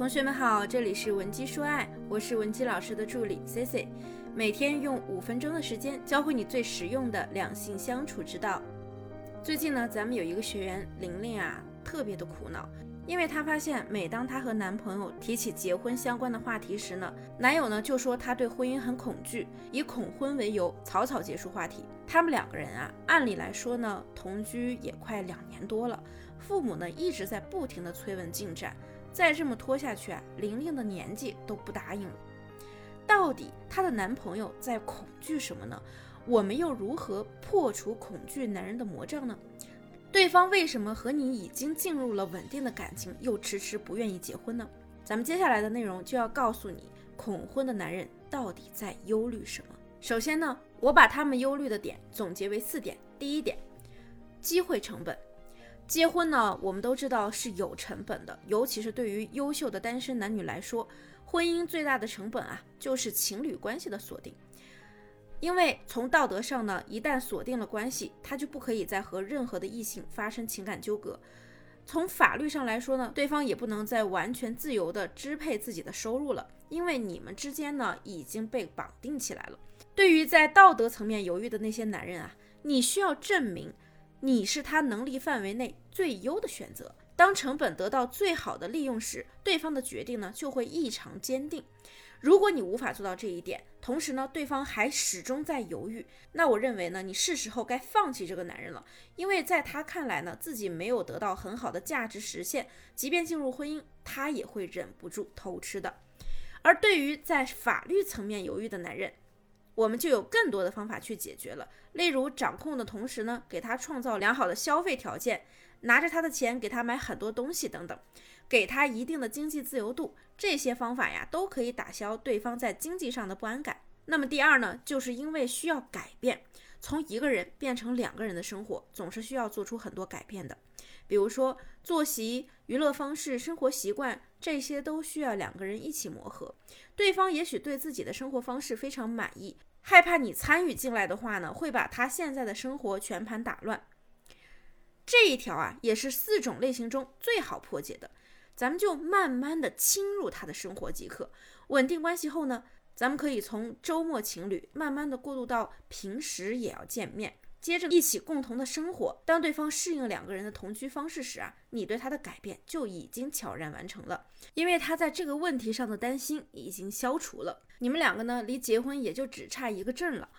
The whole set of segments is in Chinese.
同学们好，这里是文姬说爱，我是文姬老师的助理 C C，每天用五分钟的时间教会你最实用的两性相处之道。最近呢，咱们有一个学员玲玲啊，特别的苦恼，因为她发现每当她和男朋友提起结婚相关的话题时呢，男友呢就说他对婚姻很恐惧，以恐婚为由草草结束话题。他们两个人啊，按理来说呢，同居也快两年多了，父母呢一直在不停的催问进展。再这么拖下去啊，玲玲的年纪都不答应了。到底她的男朋友在恐惧什么呢？我们又如何破除恐惧男人的魔障呢？对方为什么和你已经进入了稳定的感情，又迟迟不愿意结婚呢？咱们接下来的内容就要告诉你，恐婚的男人到底在忧虑什么。首先呢，我把他们忧虑的点总结为四点。第一点，机会成本。结婚呢，我们都知道是有成本的，尤其是对于优秀的单身男女来说，婚姻最大的成本啊，就是情侣关系的锁定。因为从道德上呢，一旦锁定了关系，他就不可以再和任何的异性发生情感纠葛；从法律上来说呢，对方也不能再完全自由地支配自己的收入了，因为你们之间呢已经被绑定起来了。对于在道德层面犹豫的那些男人啊，你需要证明。你是他能力范围内最优的选择。当成本得到最好的利用时，对方的决定呢就会异常坚定。如果你无法做到这一点，同时呢对方还始终在犹豫，那我认为呢你是时候该放弃这个男人了。因为在他看来呢自己没有得到很好的价值实现，即便进入婚姻，他也会忍不住偷吃的。而对于在法律层面犹豫的男人，我们就有更多的方法去解决了，例如掌控的同时呢，给他创造良好的消费条件，拿着他的钱给他买很多东西等等，给他一定的经济自由度，这些方法呀都可以打消对方在经济上的不安感。那么第二呢，就是因为需要改变，从一个人变成两个人的生活，总是需要做出很多改变的。比如说作息、娱乐方式、生活习惯，这些都需要两个人一起磨合。对方也许对自己的生活方式非常满意，害怕你参与进来的话呢，会把他现在的生活全盘打乱。这一条啊，也是四种类型中最好破解的。咱们就慢慢的侵入他的生活即可。稳定关系后呢，咱们可以从周末情侣慢慢的过渡到平时也要见面。接着一起共同的生活，当对方适应两个人的同居方式时啊，你对他的改变就已经悄然完成了，因为他在这个问题上的担心已经消除了。你们两个呢，离结婚也就只差一个证了。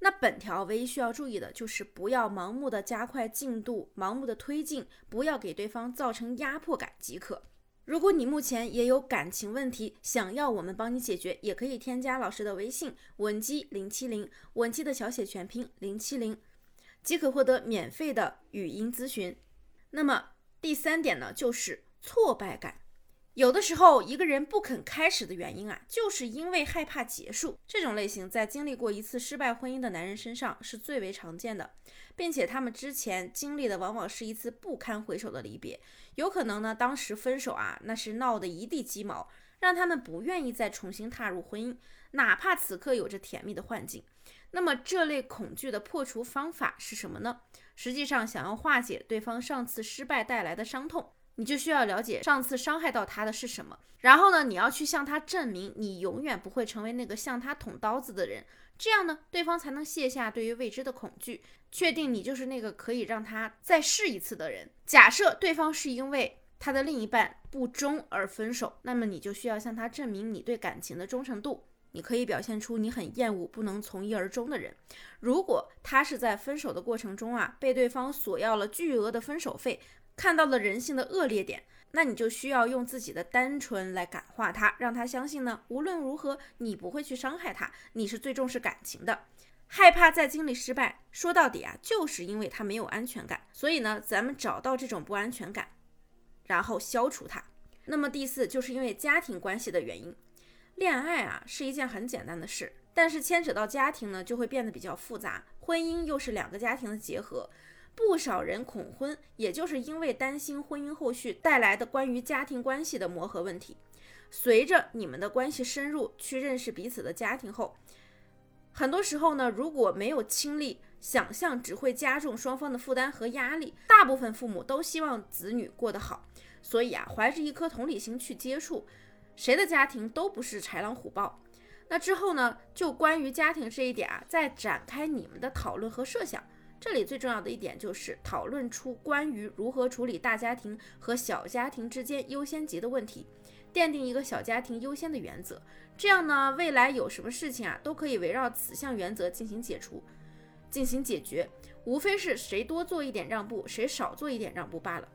那本条唯一需要注意的就是不要盲目的加快进度，盲目的推进，不要给对方造成压迫感即可。如果你目前也有感情问题，想要我们帮你解决，也可以添加老师的微信文姬零七零，文姬的小写全拼零七零。即可获得免费的语音咨询。那么第三点呢，就是挫败感。有的时候一个人不肯开始的原因啊，就是因为害怕结束。这种类型在经历过一次失败婚姻的男人身上是最为常见的，并且他们之前经历的往往是一次不堪回首的离别。有可能呢，当时分手啊，那是闹得一地鸡毛，让他们不愿意再重新踏入婚姻，哪怕此刻有着甜蜜的幻境。那么这类恐惧的破除方法是什么呢？实际上，想要化解对方上次失败带来的伤痛，你就需要了解上次伤害到他的是什么。然后呢，你要去向他证明你永远不会成为那个向他捅刀子的人。这样呢，对方才能卸下对于未知的恐惧，确定你就是那个可以让他再试一次的人。假设对方是因为他的另一半不忠而分手，那么你就需要向他证明你对感情的忠诚度。你可以表现出你很厌恶不能从一而终的人。如果他是在分手的过程中啊，被对方索要了巨额的分手费，看到了人性的恶劣点，那你就需要用自己的单纯来感化他，让他相信呢，无论如何你不会去伤害他，你是最重视感情的。害怕再经历失败，说到底啊，就是因为他没有安全感。所以呢，咱们找到这种不安全感，然后消除它。那么第四，就是因为家庭关系的原因。恋爱啊是一件很简单的事，但是牵扯到家庭呢，就会变得比较复杂。婚姻又是两个家庭的结合，不少人恐婚，也就是因为担心婚姻后续带来的关于家庭关系的磨合问题。随着你们的关系深入，去认识彼此的家庭后，很多时候呢，如果没有亲历，想象只会加重双方的负担和压力。大部分父母都希望子女过得好。所以啊，怀着一颗同理心去接触，谁的家庭都不是豺狼虎豹。那之后呢，就关于家庭这一点啊，再展开你们的讨论和设想。这里最重要的一点就是讨论出关于如何处理大家庭和小家庭之间优先级的问题，奠定一个小家庭优先的原则。这样呢，未来有什么事情啊，都可以围绕此项原则进行解除、进行解决，无非是谁多做一点让步，谁少做一点让步罢了。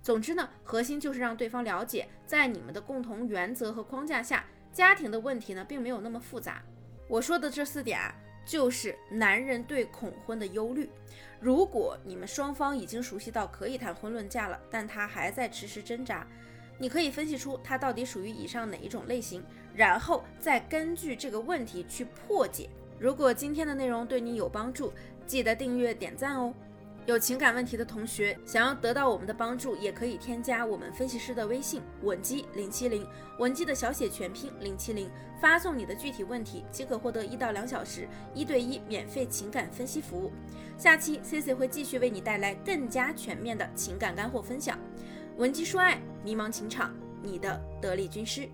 总之呢，核心就是让对方了解，在你们的共同原则和框架下，家庭的问题呢，并没有那么复杂。我说的这四点啊。就是男人对恐婚的忧虑。如果你们双方已经熟悉到可以谈婚论嫁了，但他还在迟迟挣扎，你可以分析出他到底属于以上哪一种类型，然后再根据这个问题去破解。如果今天的内容对你有帮助，记得订阅点赞哦。有情感问题的同学，想要得到我们的帮助，也可以添加我们分析师的微信文姬零七零，文姬的小写全拼零七零，发送你的具体问题，即可获得一到两小时一对一免费情感分析服务。下期 C C 会继续为你带来更加全面的情感干货分享。文姬说爱，迷茫情场，你的得力军师。